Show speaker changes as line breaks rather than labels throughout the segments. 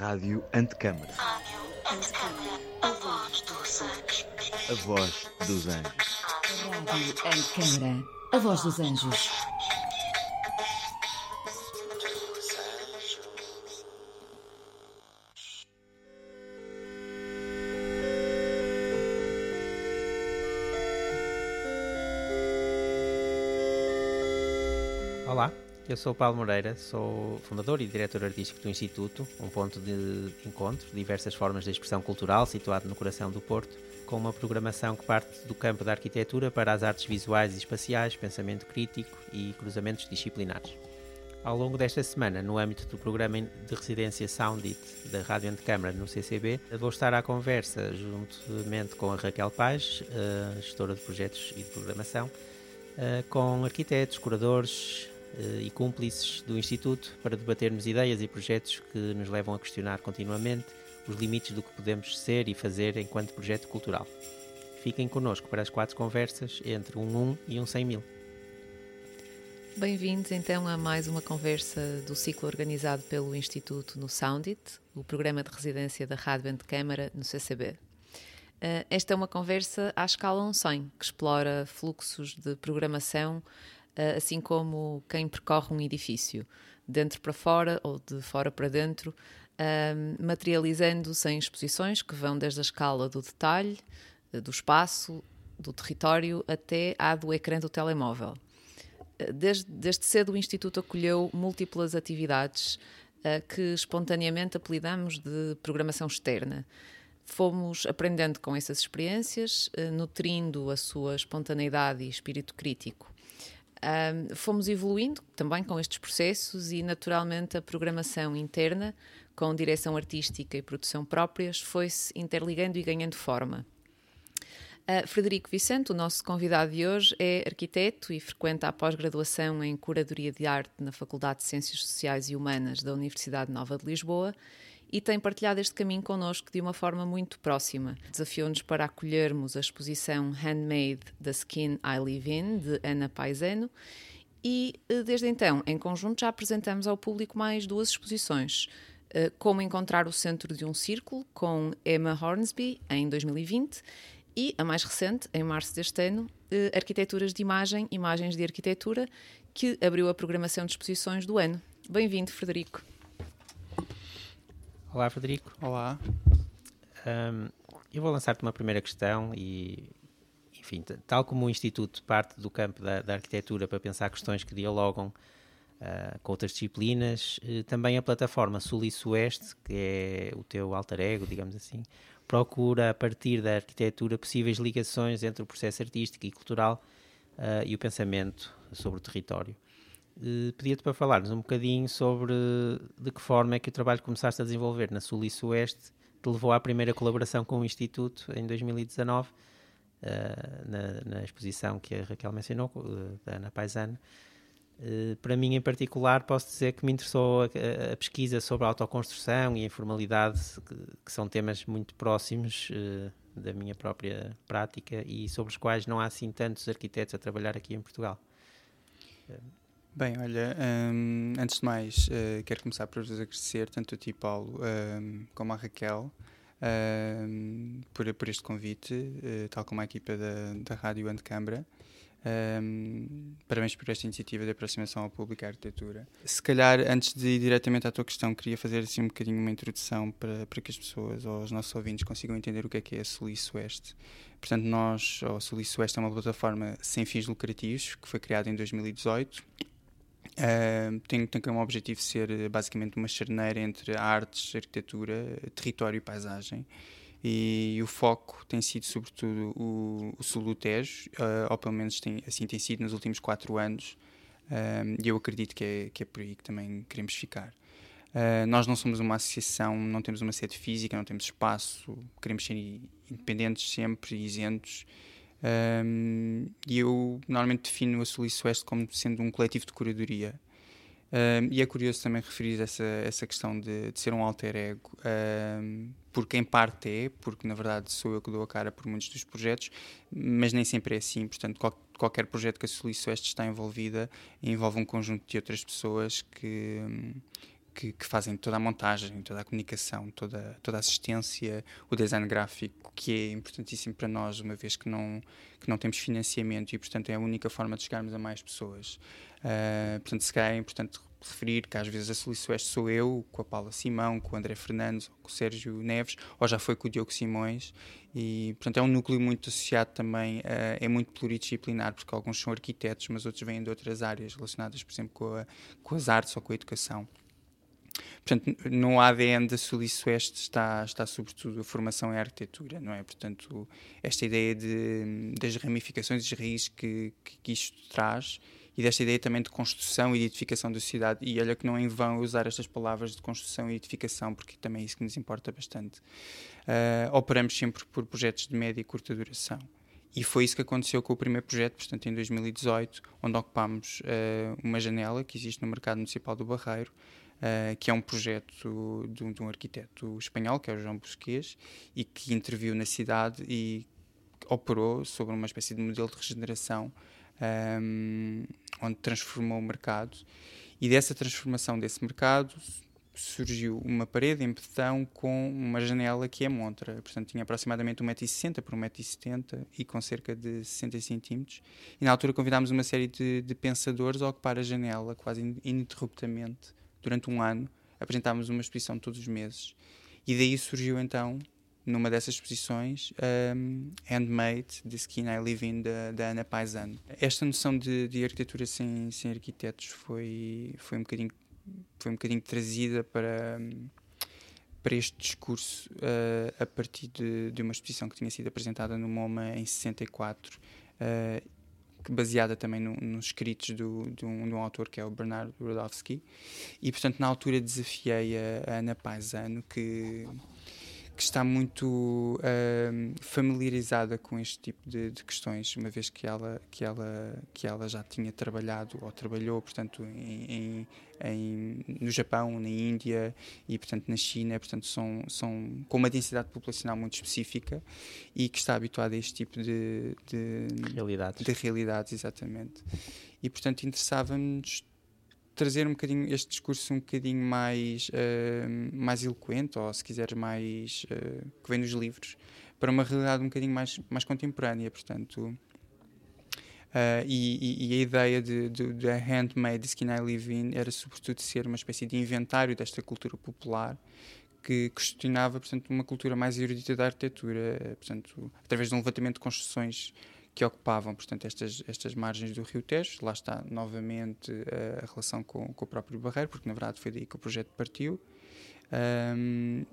Rádio Antecâmara. A voz dos anjos. A voz dos anjos.
Rádio Antecâmara. A voz dos anjos.
Eu sou Paulo Moreira, sou fundador e diretor artístico do Instituto, um ponto de encontro de diversas formas de expressão cultural situado no coração do Porto, com uma programação que parte do campo da arquitetura para as artes visuais e espaciais, pensamento crítico e cruzamentos disciplinares. Ao longo desta semana, no âmbito do programa de residência Soundit da Rádio Antecâmara no CCB, vou estar à conversa juntamente com a Raquel Paz, gestora de projetos e de programação, com arquitetos, curadores, eh, e cúmplices do Instituto para debatermos ideias e projetos que nos levam a questionar continuamente os limites do que podemos ser e fazer enquanto projeto cultural. Fiquem connosco para as quatro conversas entre um 1 e um 100 mil.
Bem-vindos então a mais uma conversa do ciclo organizado pelo Instituto no Soundit, o programa de residência da Rádio de Câmara no CCB. Eh, esta é uma conversa à escala 100, que explora fluxos de programação eh, assim como quem percorre um edifício, dentro para fora ou de fora para dentro, ehm, materializando-se em exposições que vão desde a escala do detalhe, eh, do espaço, do território, até à do ecrã do telemóvel. Eh, desde, desde cedo o Instituto acolheu múltiplas atividades que espontaneamente apelidamos de programação externa. Fomos aprendendo com essas experiências, nutrindo a sua espontaneidade e espírito crítico. Um, fomos evoluindo também com estes processos e, naturalmente, a programação interna, com direção artística e produção próprias, foi-se interligando e ganhando forma. Uh, Frederico Vicente, o nosso convidado de hoje, é arquiteto e frequenta a pós-graduação em Curadoria de Arte na Faculdade de Ciências Sociais e Humanas da Universidade Nova de Lisboa e tem partilhado este caminho connosco de uma forma muito próxima. Desafiou-nos para acolhermos a exposição Handmade The Skin I Live In, de Ana Paisano, e eh, desde então, em conjunto, já apresentamos ao público mais duas exposições. Eh, como Encontrar o Centro de um Círculo, com Emma Hornsby, em 2020, e a mais recente, em março deste ano, eh, Arquiteturas de Imagem, Imagens de Arquitetura, que abriu a programação de exposições do ano. Bem-vindo, Frederico.
Olá, Frederico.
Olá.
Um, eu vou lançar-te uma primeira questão e, enfim, tal como o Instituto parte do campo da, da arquitetura para pensar questões que dialogam uh, com outras disciplinas, uh, também a plataforma Sul e Sueste, que é o teu alter ego, digamos assim, procura, a partir da arquitetura, possíveis ligações entre o processo artístico e cultural uh, e o pensamento sobre o território. Uh, Pedia-te para falarmos um bocadinho sobre de que forma é que o trabalho que começaste a desenvolver na Sul e Sueste te levou à primeira colaboração com o Instituto em 2019, uh, eh, na, na, exposição que a Raquel mencionou, uh, da Ana Paisano. Para mim, em particular, posso dizer que me interessou a, a, a pesquisa sobre a autoconstrução e a informalidade, que, que são temas muito próximos da minha própria prática e sobre os quais não há assim tantos arquitetos a trabalhar aqui em Portugal.
Bem, olha, um, antes de mais, uh, quero começar por vos agradecer, tanto a ti, Paulo, um, como a Raquel, um, por, por este convite, uh, tal como a equipa da, da Rádio Antecâmara. Um, parabéns por esta iniciativa de aproximação ao público à arquitetura. Se calhar, antes de ir diretamente à tua questão, queria fazer assim um bocadinho uma introdução para, para que as pessoas ou os nossos ouvintes consigam entender o que é que é a Sul e Sueste. Portanto, nós, a Sul e Sueste é uma plataforma sem fins lucrativos que foi criada em 2018 Uh, tem, tem como objetivo ser eh, basicamente uma charneira entre artes, arquitetura, território e paisagem. E, e o foco tem sido sobretudo o, o sul do Tejo, uh, ou pelo menos tem, assim tem sido nos últimos quatro anos, uh, e eu acredito que é, que é por aí que também queremos ficar. Uh, nós não somos uma associação, não temos uma sede física, não temos espaço, queremos ser independentes sempre, isentos um, e eu normalmente defino a Sul e Sueste como sendo um coletivo de curadoria. Um, e é curioso também referir essa, essa questão de, de ser um alter ego, um, porque em parte é, porque na verdade sou eu que dou a cara por muitos dos projetos, mas nem sempre é assim. Portanto, qual, qualquer projeto que a Sul e Sueste está envolvida envolve um conjunto de outras pessoas que, que, que, fazem toda a montagem, toda a comunicação, toda, toda a assistência, o design gráfico, que é importantíssimo para nós, uma vez que não, que não temos financiamento e, portanto, é a única forma de chegarmos a mais pessoas. Uh, portanto, se calhar é importante referir que às vezes a Suíça sou eu, com a Paula Simão, com o André Fernandes, com o Sérgio Neves, ou já foi com o Diogo Simões, e portanto é um núcleo muito associado também, uh, é muito pluridisciplinar, porque alguns são arquitetos, mas outros vêm de outras áreas relacionadas, por exemplo, com, a, com as artes ou com a educação. Portanto, no ADN da Sul e Sueste está, está sobretudo a formação em arquitetura, não é? Portanto, esta ideia de, das ramificações e raízes que, que, que isto traz e desta ideia também de construção e de edificação da sociedade. E olha que não é em vão usar estas palavras de construção e edificação, porque também é isso que nos importa bastante. Uh, operamos sempre por projetos de média e curta duração. E foi isso que aconteceu com o primeiro projeto, portanto, em 2018, onde ocupámos uh, uma janela que existe no mercado municipal do Barreiro, uh, que é um projeto de um, de um, arquiteto espanhol, que é o João Busquets, e que interviu na cidade e operou sobre uma espécie de modelo de regeneração um, onde transformou o mercado. E dessa transformação desse mercado surgiu uma parede em betão com uma janela que é montra. Portanto, tinha aproximadamente 1,60m por 1,70m e com cerca de 60 cm. E na altura convidámos uma série de, de pensadores a ocupar a janela quase ininterruptamente durante um ano. Apresentámos uma exposição todos os meses. E daí surgiu então numa dessas exposições, um, Handmade, The Skin I Live In, da, Ana Paisano. Esta noção de, de arquitetura sem, sem arquitetos foi, foi, um bocadinho, foi um bocadinho trazida para, para este discurso uh, a partir de, de uma exposição que tinha sido apresentada no MoMA em 64, uh, baseada também no, nos escritos do, de, um, de um autor que é o Bernardo Rudowski. E, portanto, na altura desafiei a, a Ana Paisano que que está muito uh, familiarizada com este tipo de, de, questões, uma vez que ela, que, ela, que ela já tinha trabalhado ou trabalhou, portanto, em, em, em, no Japão, na Índia e, portanto, na China, portanto, são, são com uma densidade populacional muito específica e que está habituada a este tipo de, de
realidades.
De realidades, exatamente. E, portanto, interessava-nos trazer um bocadinho este discurso um bocadinho mais, uh, mais eloquente, ou se quiser mais uh, que vem nos livros, para uma realidade um bocadinho mais, mais contemporânea, portanto. Uh, e, e, a ideia da Handmade Skin I Live In era sobretudo ser uma espécie de inventário desta cultura popular que questionava, portanto, uma cultura mais erudita da arquitetura, portanto, através de um levantamento de construções que ocupavam, portanto, estas, estas margens do Rio Tejo. Lá está novamente a, a relação com, com, o próprio Barreiro, porque na verdade foi daí que o projeto partiu. Um,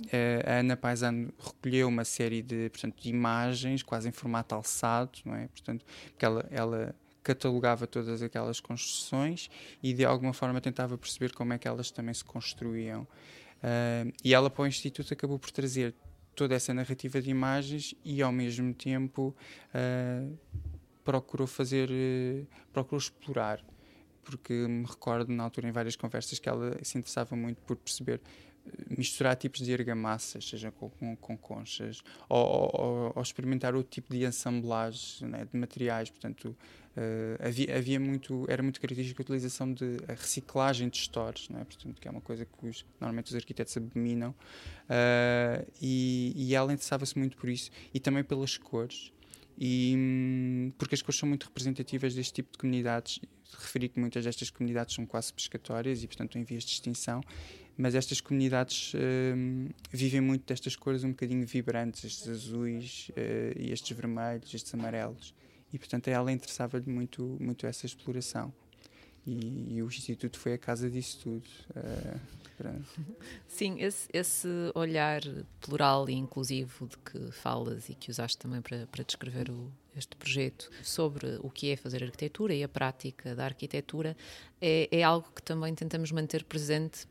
a Ana Paisano recolheu uma série de, portanto, de imagens, quase em formato alçado, não é? Portanto, porque ela, ela catalogava todas aquelas construções e de alguma forma tentava perceber como é que elas também se construíam. Uh, e ela para o Instituto acabou por trazer toda essa narrativa de imagens e ao mesmo tempo uh, procurou fazer, uh, procurou explorar, porque me recordo na altura em várias conversas que ela se interessava muito por perceber misturar tipos de argamassas, seja com, com, com conchas, ou, ou, ou, experimentar outro tipo de assemblagem né, de materiais. Portanto, uh, havia, havia muito, era muito característica a utilização de a reciclagem de stores, né, portanto, que é uma coisa que os, normalmente os arquitetos abominam. Uh, e, e ela interessava-se muito por isso e também pelas cores. E, hum, porque as cores são muito representativas deste tipo de comunidades. Referi que muitas destas comunidades são quase pescatórias e, portanto, em vias de extinção mas estas comunidades uh, vivem muito destas cores um bocadinho vibrantes, estes azuis uh, e estes vermelhos, estes amarelos. E, portanto, a ela interessava-lhe muito, muito essa exploração. E, e, o Instituto foi a casa disso tudo. Uh,
Sim, esse, esse, olhar plural e inclusivo de que falas e que usaste também para, para descrever o, este projeto sobre o que é fazer arquitetura e a prática da arquitetura é, é algo que também tentamos manter presente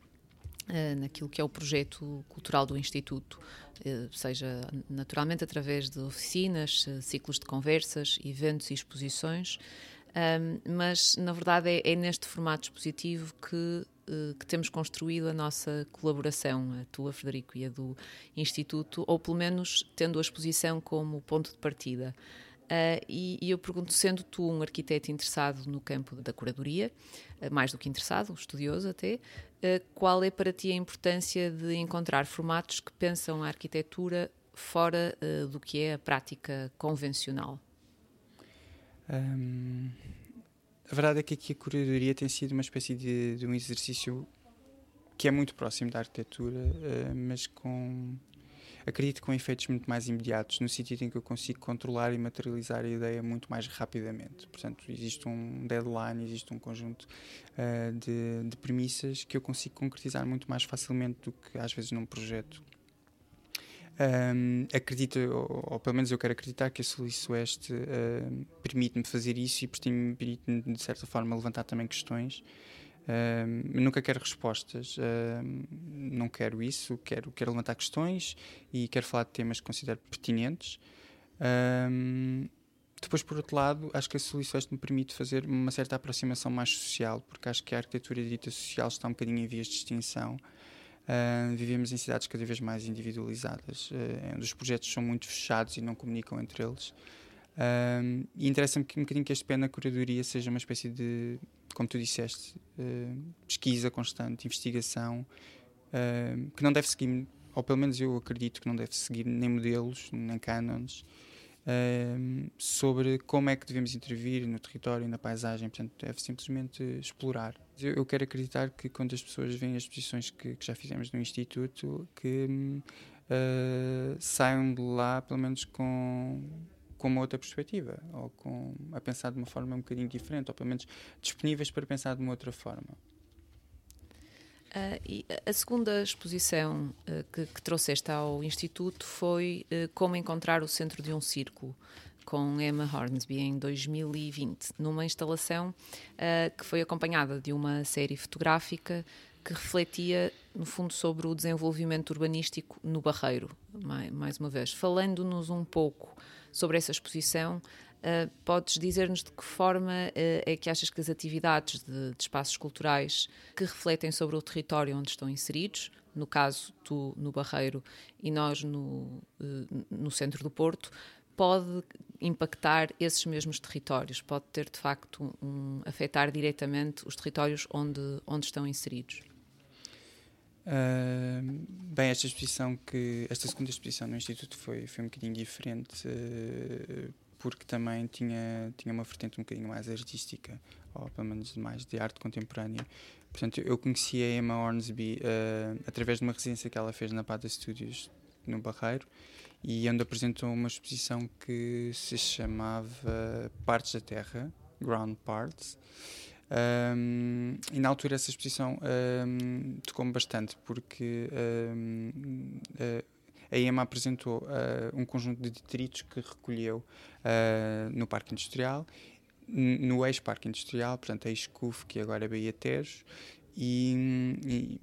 naquilo que é o projeto cultural do Instituto, eh, seja naturalmente através de oficinas, eh, ciclos de conversas, eventos e exposições, mas na verdade é, é neste formato expositivo que, que temos construído a nossa colaboração, a tua, Frederico, e a do Instituto, ou pelo menos tendo a exposição como ponto de partida. Uh, e, e, eu pergunto, sendo tu um arquiteto interessado no campo da curadoria, uh, mais do que interessado, estudioso até, qual é para ti a importância de encontrar formatos que pensam a arquitetura fora uh, do que é a prática convencional?
A verdade é que aqui a curadoria tem sido uma espécie de, de um exercício que é muito próximo da arquitetura, uh, mas com acredito com efeitos muito mais imediatos, no sentido em que eu consigo controlar e materializar a ideia muito mais rapidamente. Portanto, existe um deadline, existe um conjunto uh, de, de premissas que eu consigo concretizar muito mais facilmente do que às vezes num projeto um, acredito, ou, ou, pelo menos eu quero acreditar, que a Sul e Sueste uh, permite-me fazer isso e permite-me, de certa forma, levantar também questões. Um, nunca quero respostas, não quero isso, quero, quero levantar questões e quero falar de temas que considero pertinentes. depois, por outro lado, acho que a Sul e Sueste me permite fazer uma certa aproximação mais social, porque acho que a arquitetura dita social está um bocadinho em vias de extinção. Uh, vivemos em cidades cada vez mais individualizadas, uh, onde os projetos são muito fechados e não comunicam entre eles. Uh, e interessa-me um bocadinho que este pé na curadoria seja uma espécie de, como tu disseste, pesquisa constante, investigação, que não deve seguir, ou pelo menos eu acredito que não deve seguir nem modelos, nem cânones, sobre como é que devemos intervir no território na paisagem. Portanto, deve simplesmente explorar. Eu, eu quero acreditar que quando as pessoas veem as exposições que, que já fizemos no Instituto, que uh, saiam de lá pelo menos com com uma outra perspectiva, ou com, a pensar de uma forma um bocadinho diferente, ou pelo menos disponíveis para pensar de uma outra forma.
Uh, e a segunda exposição uh, que, que, trouxeste ao Instituto foi uh, Como Encontrar o Centro de um Círculo, com Emma Hornsby, em 2020, numa instalação que foi acompanhada de uma série fotográfica que refletia, no fundo, sobre o desenvolvimento urbanístico no Barreiro, mais, uma vez. Falando-nos um pouco sobre essa exposição, Uh, podes dizer-nos de que forma uh, é que achas que as atividades de, de, espaços culturais que refletem sobre o território onde estão inseridos, no caso tu no Barreiro e nós no, uh, no centro do Porto, pode impactar esses mesmos territórios, pode ter de facto um, afetar diretamente os territórios onde, onde estão inseridos?
Bem, esta exposição que esta segunda exposição no Instituto foi, foi um bocadinho diferente uh, porque também tinha, tinha uma vertente um bocadinho mais artística, ou pelo menos mais de arte contemporânea. Portanto, eu conheci a Emma Hornsby uh, através de uma residência que ela fez na Pata Studios, no Barreiro, e onde apresentou uma exposição que se chamava Partes da Terra, Ground Parts. Um, e na altura essa exposição um, tocou-me bastante porque um, uh, a EMA apresentou uh, um conjunto de detritos que recolheu uh, no Parque Industrial, no ex-Parque Industrial, portanto ex-CUF, que agora é Bahia Tejo, e, e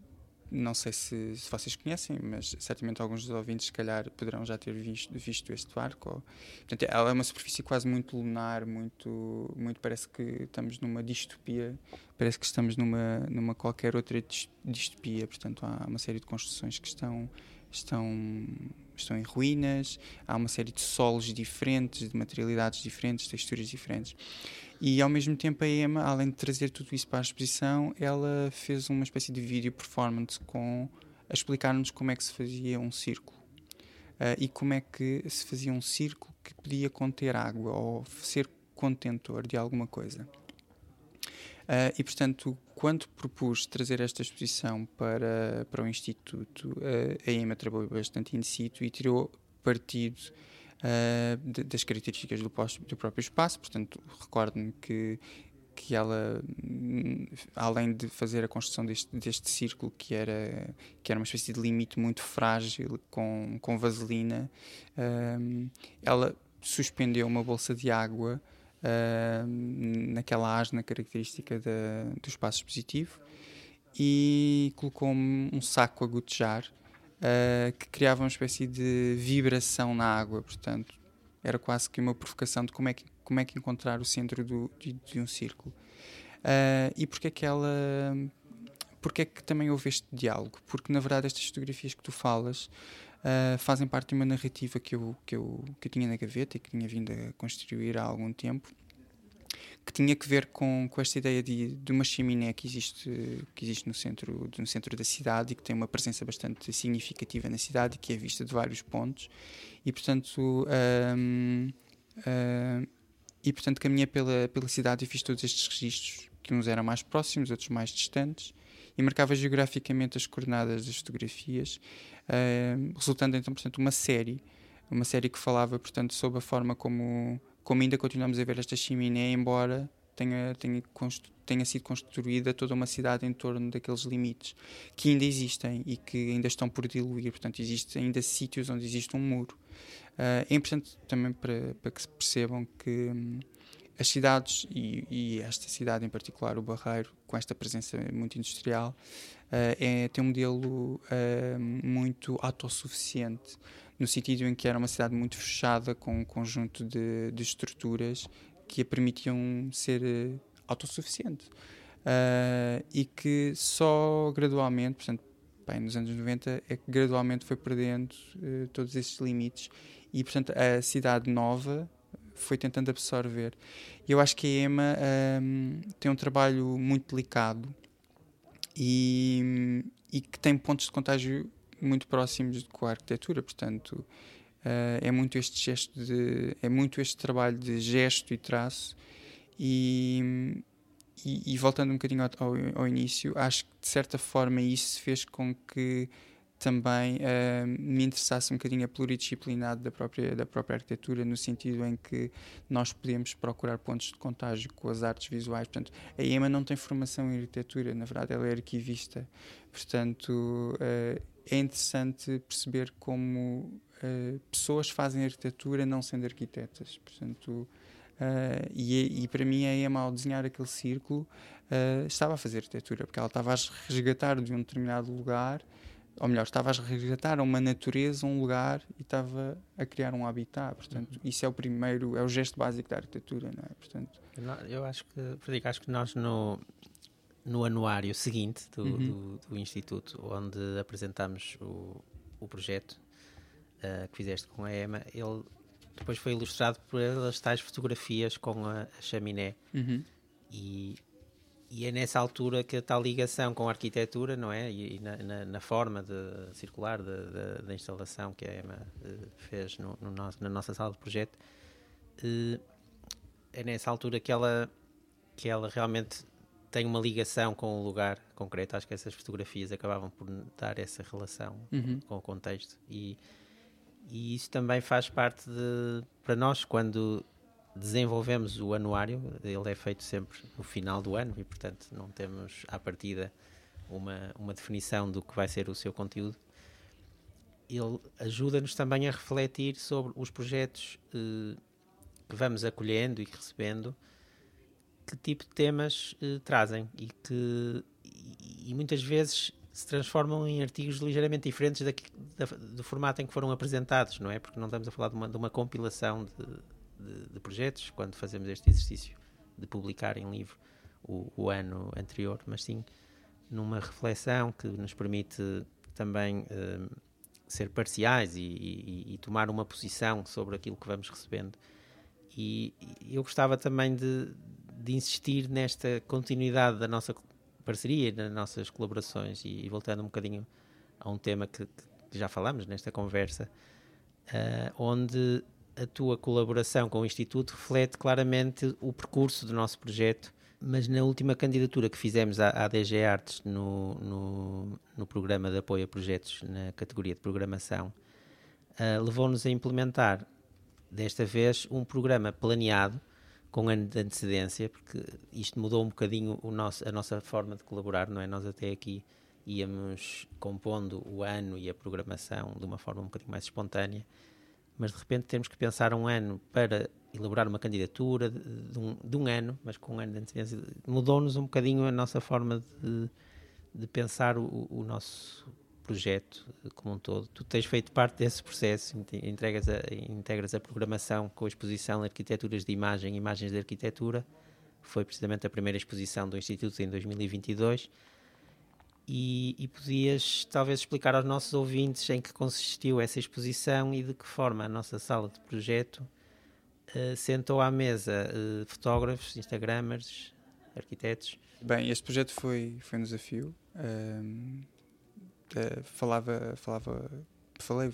não sei se, se, vocês conhecem, mas certamente alguns dos ouvintes, se calhar, poderão já ter visto, visto este barco. Ou, portanto, ela é uma superfície quase muito lunar, muito, muito parece que estamos numa distopia, parece que estamos numa, numa qualquer outra distopia. Portanto, há uma série de construções que estão, estão, estão em ruínas, há uma série de solos diferentes, de materialidades diferentes, texturas diferentes. E ao mesmo tempo a Emma, além de trazer tudo isso para a exposição, ela fez uma espécie de vídeo performance com a explicar-nos como é que se fazia um círculo. Uh, e como é que se fazia um círculo que podia conter água ou ser contentor de alguma coisa. Uh, e portanto, quando propus trazer esta exposição para, para o Instituto, uh, a EMA trabalhou bastante in situ e tirou partido uh, das características do, do, próprio espaço. Portanto, recordo-me que, que ela, além de fazer a construção deste, deste círculo, que era, que era uma espécie de limite muito frágil com, com vaselina, uh, ela suspendeu uma bolsa de água uh, naquela asna característica do espaço expositivo e colocou um saco a gotejar uh, que criava uma espécie de vibração na água, portanto, era quase que uma provocação de como é que, como é que encontrar o centro do, de, de um círculo. Uh, e porque é que ela. Porque é que também houve este diálogo? Porque, na verdade, estas fotografias que tu falas uh, fazem parte de uma narrativa que eu, que, eu, que eu tinha na gaveta e que tinha vindo a construir há algum tempo, que tinha que ver com, com esta ideia de, de uma chaminé que existe, que existe no, centro, no centro da cidade e que tem uma presença bastante significativa na cidade e que é vista de vários pontos. E, portanto, um, e, portanto caminhei pela, pela cidade e fiz todos estes registros, que uns eram mais próximos, outros mais distantes, e marcava geograficamente as coordenadas das fotografias, resultando então, portanto, uma série, uma série que falava, portanto, sobre a forma como como ainda continuamos a ver esta chaminé, embora tenha, tenha, tenha sido construída toda uma cidade em torno daqueles limites que ainda existem e que ainda estão por diluir. Portanto, existem ainda sítios onde existe um muro. Uh, é importante também para, para que se percebam que hum, as cidades, e, e, esta cidade em particular, o Barreiro, com esta presença muito industrial, uh, é, tem um modelo uh, muito autossuficiente no sentido em que era uma cidade muito fechada, com um conjunto de, de estruturas que a permitiam ser uh, autossuficiente. Uh, e que só gradualmente, portanto, bem, nos anos 90, é que gradualmente foi perdendo uh, todos esses limites e, portanto, a cidade nova foi tentando absorver. Eu acho que a EMA um, tem um trabalho muito delicado e, e que tem pontos de contágio muito próximos com a arquitetura, portanto uh, é muito este gesto de, é muito este trabalho de gesto e traço. E, e, e voltando um bocadinho ao, ao, início, acho que de certa forma isso fez com que também uh, me interessasse um bocadinho a pluridisciplinaridade da própria, da própria arquitetura, no sentido em que nós podemos procurar pontos de contágio com as artes visuais. Portanto, a EMA não tem formação em arquitetura, na verdade, ela é arquivista. Portanto, uh, é interessante perceber como uh, pessoas fazem arquitetura não sendo arquitetas. Portanto, uh, e, e, para mim a Emma, ao desenhar aquele círculo, uh, estava a fazer arquitetura, porque ela estava a resgatar de um determinado lugar, ou melhor, estava a resgatar uma natureza, um lugar, e estava a criar um habitat. Portanto, uhum. isso é o primeiro, é o gesto básico da arquitetura, não é? Portanto,
eu acho que, Frederico, acho que nós no no anuário seguinte do, uhum. do, do, Instituto, onde apresentamos o, o projeto uh, que fizeste com a EMA, ele depois foi ilustrado pelas tais fotografias com a, a chaminé. Uhum. E, e é nessa altura que a tal ligação com a arquitetura, não é? E, e na, na, na, forma de, circular da instalação que a EMA uh, fez no, no nosso, na nossa sala de projeto, uh, é nessa altura que ela, que ela realmente tem uma ligação com o lugar concreto. Acho que essas fotografias acabavam por dar essa relação uhum. com o contexto. E, e isso também faz parte de. Para nós, quando desenvolvemos o anuário, ele é feito sempre no final do ano e, portanto, não temos à partida uma, uma definição do que vai ser o seu conteúdo. Ele ajuda-nos também a refletir sobre os projetos eh, que vamos acolhendo e recebendo que tipo de temas uh, trazem e que e, e, muitas vezes se transformam em artigos ligeiramente diferentes da, do formato em que foram apresentados, não é? Porque não estamos a falar de uma, de uma compilação de, de, de, projetos quando fazemos este exercício de publicar em livro o, o ano anterior, mas sim numa reflexão que nos permite também uh, ser parciais e, e, e, tomar uma posição sobre aquilo que vamos recebendo. E, eu gostava também de, de insistir nesta continuidade da nossa parceria, das nossas colaborações e, e voltando um bocadinho a um tema que, que já falamos nesta conversa, uh, onde a tua colaboração com o Instituto reflete claramente o percurso do nosso projeto, mas na última candidatura que fizemos à, à DG Artes no, no, no, programa de apoio a projetos na categoria de programação, uh, levou-nos a implementar, desta vez, um programa planeado com ano de antecedência, porque isto mudou um bocadinho o nosso, a nossa forma de colaborar, não é? Nós até aqui íamos compondo o ano e a programação de uma forma um bocadinho mais espontânea, mas de repente temos que pensar um ano para elaborar uma candidatura de, de, um, de um, ano, mas com um ano de antecedência. Mudou-nos um bocadinho a nossa forma de, de pensar o, o nosso projeto como um todo. Tu tens feito parte desse processo, entregas a, integras a programação com a exposição Arquiteturas de Imagem, Imagens de Arquitetura. Foi precisamente a primeira exposição do Instituto em 2022. E, e podias talvez explicar aos nossos ouvintes em que consistiu essa exposição e de que forma a nossa sala de projeto uh, sentou à mesa uh, fotógrafos, instagramers, arquitetos.
Bem, este projeto foi, foi um desafio. falava, falava, falei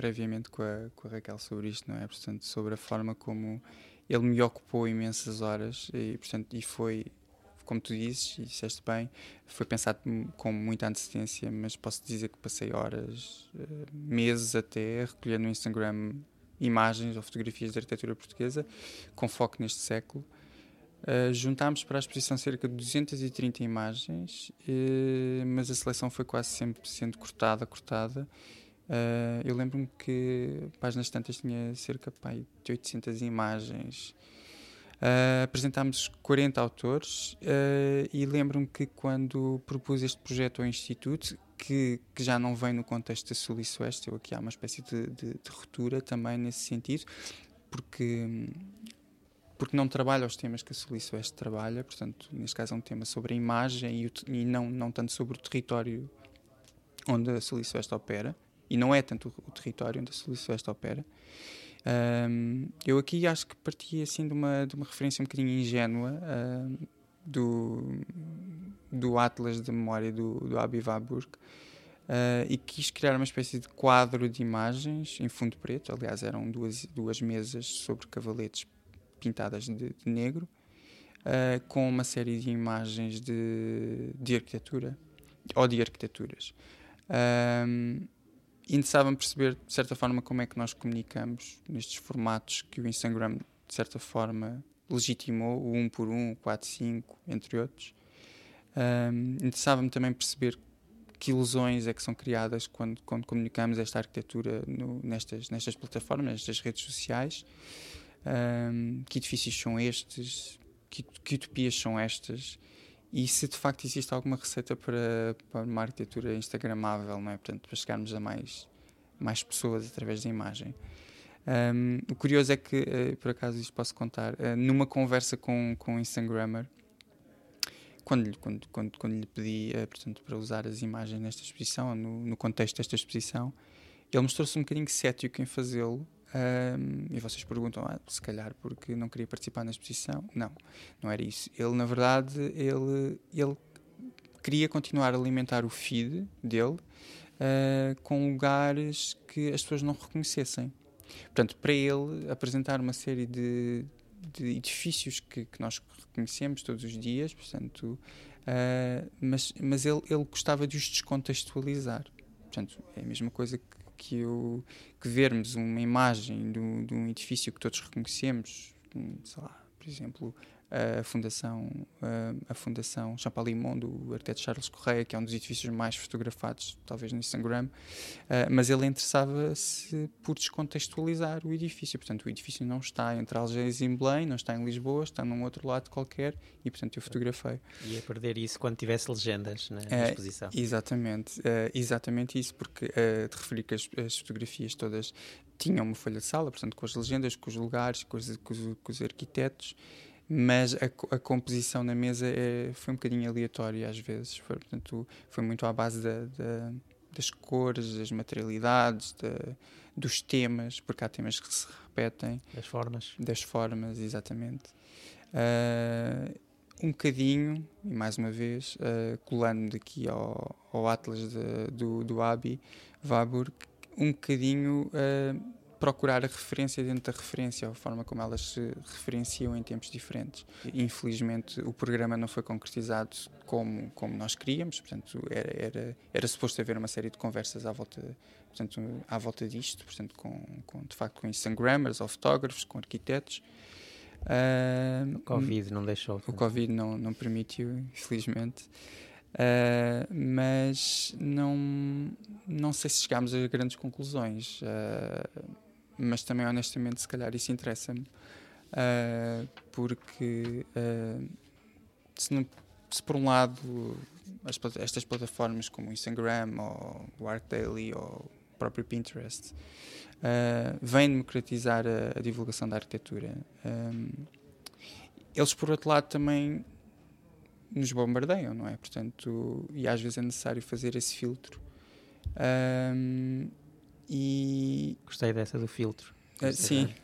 previamente com a, com a Raquel sobre isto, não é? Portanto, sobre a forma como ele me ocupou imensas horas e, portanto, e foi como tu dizes, e disseste bem, foi pensado com muita antecedência, mas posso dizer que passei horas, eh, meses até, a recolher no Instagram imagens ou fotografias da arquitetura portuguesa, com foco neste século. Uh, juntámos para a exposição cerca de 230 imagens, uh, mas a seleção foi quase sempre sendo cortada, cortada. Eu lembro-me que páginas tantas tinha cerca de 800 imagens Uh, apresentámos 40 autores uh, e lembro-me que quando propus este projeto ao Instituto, que, que, já não vem no contexto da Sul e Sueste, eu aqui há uma espécie de, de, de ruptura também nesse sentido, porque, porque não trabalha os temas que a Sul e Sueste trabalha, portanto, neste caso é um tema sobre a imagem e, e não, não tanto sobre o território onde a Sul e Sueste opera, e não é tanto o, o território onde a Sul e Sueste opera. Um, eu aqui acho que parti assim de uma, de uma referência um bocadinho ingênua do, do Atlas de Memória do, do Abi Warburg uh, e quis criar uma espécie de quadro de imagens em fundo preto. Aliás, eram duas, duas mesas sobre cavaletes pintadas de, de negro, uh, com uma série de imagens de, de arquitetura ou de arquiteturas. Um, interessava-me perceber, de certa forma, como é que nós comunicamos nestes formatos que o Instagram, de certa forma, legitimou, o 1 por 1, o 4-5, entre outros. Um, interessava-me também perceber que ilusões é que são criadas quando, quando comunicamos esta arquitetura no, nestas, nestas plataformas, nestas redes sociais. Um, que edifícios são estes? Que, que utopias são estas? E se de facto existe alguma receita para, para uma arquitetura instagramável, não é? Portanto, para chegarmos a mais, mais pessoas através da imagem. Um, o curioso é que, uh, por acaso isto posso contar, uh, numa conversa com, com o Instagrammer, quando, lhe, quando, quando, quando lhe pedi uh, portanto, para usar as imagens nesta exposição, no, no contexto desta exposição, ele mostrou-se um bocadinho cético em fazê-lo, um, e vocês perguntam, ah, se calhar porque não queria participar na exposição. Não, não era isso. Ele, na verdade, ele, ele queria continuar a alimentar o feed dele uh, com lugares que as pessoas não reconhecessem. Portanto, para ele, apresentar uma série de, de edifícios que, que, nós reconhecemos todos os dias, portanto, uh, mas, mas ele, ele gostava de os descontextualizar. Portanto, é a mesma coisa que que, que vermos uma imagem de um edifício que todos reconhecemos, sei lá, por exemplo, a Fundação, a, Fundação Champalimont do arquiteto Charles Correia, que é um dos edifícios mais fotografados, talvez no Instagram, mas ele interessava-se por descontextualizar o edifício. Portanto, o edifício não está entre Algés e Belém, não está em Lisboa, está num outro lado qualquer e, portanto, eu fotografei.
Ia perder isso quando tivesse legendas na, na exposição.
exatamente, exatamente isso, porque te referi que as, as fotografias todas tinham uma folha de sala, portanto, com as legendas, com os lugares, com os, com os, com os arquitetos mas a, a, composição na mesa é, foi um bocadinho aleatória às vezes, foi, portanto, foi muito à base da, da, das cores, das materialidades, da, dos temas, porque há temas que se repetem.
Das formas.
Das formas, exatamente. Uh, um bocadinho, e mais uma vez, uh, colando aqui ao, ao Atlas de, do, do Abi Warburg, um bocadinho uh, procurar a referência dentro da referência, a forma como elas se referenciam em tempos diferentes. Infelizmente, o programa não foi concretizado como, como nós queríamos, portanto, era, era, era suposto haver uma série de conversas à volta, portanto, à volta disto, portanto, com, com, de facto com Instagrammers ou fotógrafos, com arquitetos.
Uh, o Covid não deixou.
O Covid não, não permitiu, infelizmente. Uh, mas não, não sei se chegámos a grandes conclusões. Uh, mas também honestamente se calhar isso interessa-me uh, porque uh, se, não, se, por um lado as, estas plataformas como o Instagram ou o ArcDaily ou o próprio Pinterest uh, vêm democratizar a, a, divulgação da arquitetura um, eles por outro lado também nos bombardeiam, não é? Portanto, e às vezes é necessário fazer esse filtro. Um, e...
Gostei dessa do filtro.
Uh, sim.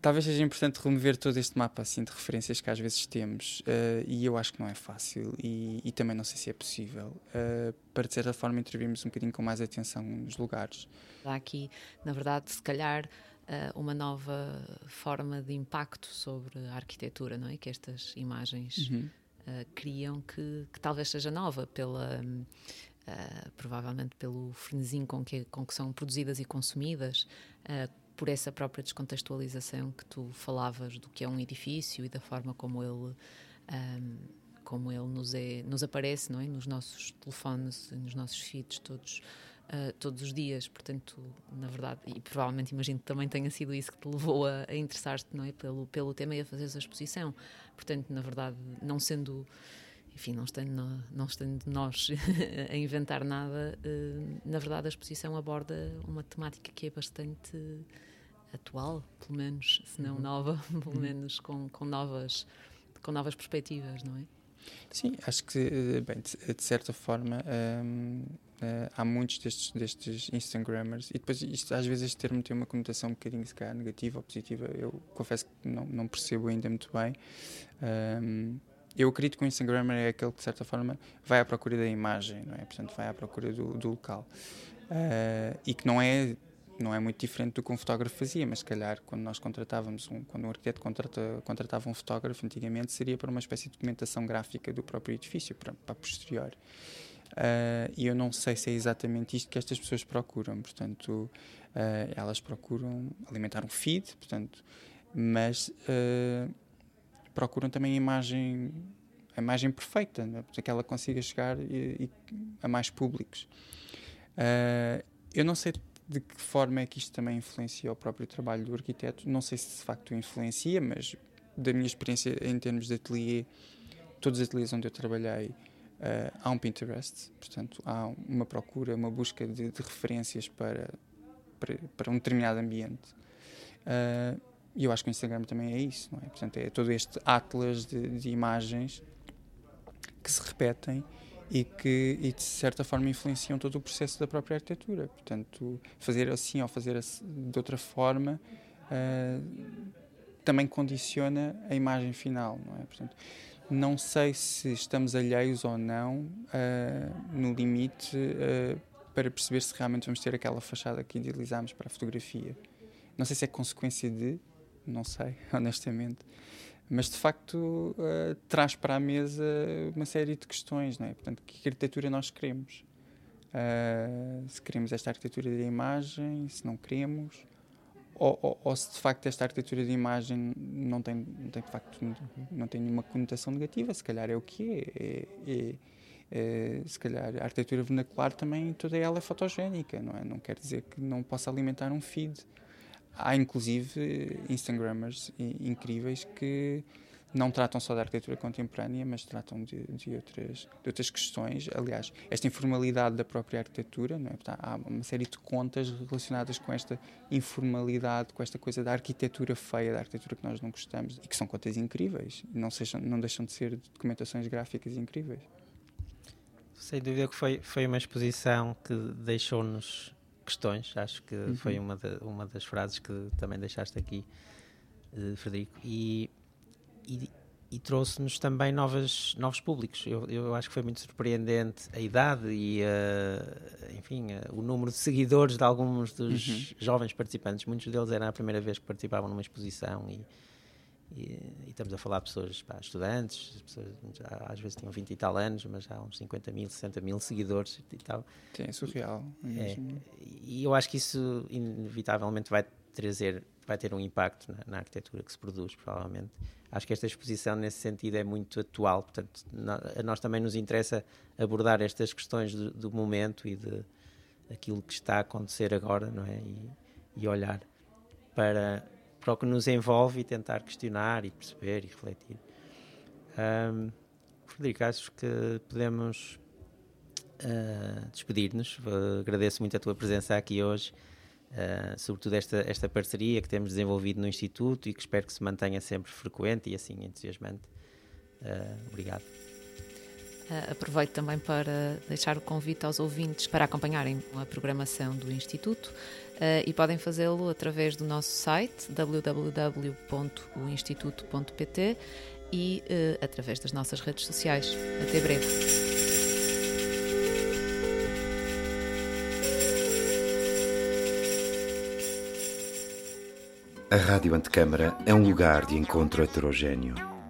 Talvez seja importante remover todo este mapa assim de referências que às vezes temos uh, e eu acho que não é fácil e, e também não sei se é possível uh, para de certa forma intervirmos um bocadinho com mais atenção nos lugares.
Há aqui, na verdade, se calhar uh, uma nova forma de impacto sobre a arquitetura, não é? Que estas imagens uhum. criam que, que, talvez seja nova pela provavelmente pelo frenesim com que, com que são produzidas e consumidas por essa própria descontextualização que tu falavas do que é um edifício e da forma como ele um, como ele nos é nos aparece não é? Nos nossos telefones nos nossos feeds todos uh, todos os dias. Portanto na verdade e provavelmente imagino que também tenha sido isso que te levou a, a interessar-te é? Pelo pelo tema e a fazer essa exposição. Portanto na verdade não sendo enfim, não estando, não estando nós a inventar nada, uh, na verdade a exposição aborda uma temática que é bastante atual, pelo menos, se não uhum. nova, pelo uhum. menos com, com, novas, com novas perspectivas, não é?
Sim, acho que, eh, bem, de, de certa forma, hum, uh, há muitos destes, destes Instagrammers, e depois isto, às vezes este termo tem uma conotação um bocadinho, se calhar, negativa ou positiva, eu confesso que não, não percebo ainda muito bem. Um, eu acredito que o Instagrammer é aquele que, de certa forma, vai à procura da imagem, não é? Portanto, vai à procura do, do local. Uh, e que não é não é muito diferente do que um fotógrafo fazia, mas se calhar quando nós contratávamos, um, quando um arquiteto contrata, contratava um fotógrafo antigamente, seria para uma espécie de documentação gráfica do próprio edifício, para, para posterior. Uh, e eu não sei se é exatamente isto que estas pessoas procuram, portanto, uh, elas procuram alimentar um feed, portanto, mas uh, procuram também a imagem, a imagem perfeita, né? para que ela consiga chegar e, e a mais públicos. eu não sei de que forma é que isto também influencia o próprio trabalho do arquiteto? Não sei se de facto influencia, mas da minha experiência em termos de ateliê, todos os ateliês onde eu trabalhei, uh, há um Pinterest, portanto, há uma procura, uma busca de, de referências para, para, para, um determinado ambiente. Uh, e eu acho que o Instagram também é isso, não é? Portanto, é todo este atlas de, de imagens que se repetem e que e de certa forma influenciam todo o processo da própria arquitetura. Portanto, fazer assim ou fazer de outra forma uh, também condiciona a imagem final, não é? Portanto, não sei se estamos alheios ou não uh, no limite uh, para perceber se realmente vamos ter aquela fachada que idealizámos para a fotografia. Não sei se é consequência de, não sei, honestamente mas de facto uh, traz para a mesa uma série de questões, não é? Portanto, que arquitetura nós queremos? Uh, se queremos esta arquitetura de imagem, se não queremos, ou, ou, ou, se de facto esta arquitetura de imagem não tem, não tem de facto não tem nenhuma conotação negativa, se calhar é o que é, é, é, é se calhar a arquitetura vernacular também toda ela é fotogénica, não é? Não quer dizer que não possa alimentar um feed há inclusive Instagrammers incríveis que não tratam só da arquitetura contemporânea, mas tratam de, de, outras, de outras questões. Aliás, esta informalidade da própria arquitetura, não é? há uma série de contas relacionadas com esta informalidade, com esta coisa da arquitetura feia, da arquitetura que nós não gostamos, e que são contas incríveis, não, sejam, não deixam de ser documentações gráficas incríveis.
Sem dúvida que foi, foi uma exposição que deixou-nos questões, acho que uhum. foi uma, de, uma das frases que também deixaste aqui, uh, Frederico, e, e, e trouxe-nos também novas, novos públicos. Eu, eu acho que foi muito surpreendente a idade e, uh, enfim, uh, o número de seguidores de alguns dos uhum. jovens participantes. Muitos deles eram a primeira vez que participavam numa exposição e e, e, estamos a falar de pessoas, pá, estudantes, pessoas, já, às vezes tinham 20 e tal anos, mas já há uns 50 mil, 60 mil seguidores e tal.
Sim, é surreal.
É, e eu acho que isso inevitavelmente vai trazer, vai ter um impacto na, na, arquitetura que se produz, provavelmente. Acho que esta exposição, nesse sentido, é muito atual, portanto, a nós também nos interessa abordar estas questões do, do momento e de aquilo que está a acontecer agora, não é? E, e olhar para para o que nos envolve e tentar questionar e perceber e refletir. Um, Frederico, acho que podemos uh, despedir-nos. Agradeço muito a tua presença aqui hoje, uh, sobretudo esta, esta parceria que temos desenvolvido no Instituto e que espero que se mantenha sempre frequente e assim entusiasmante. Uh, obrigado.
Uh, aproveito também para deixar o convite aos ouvintes para acompanharem a programação do Instituto uh, e podem fazê-lo através do nosso site www.oinstituto.pt e uh, através das nossas redes sociais. Até breve.
A Rádio Antecâmara é um lugar de encontro heterogêneo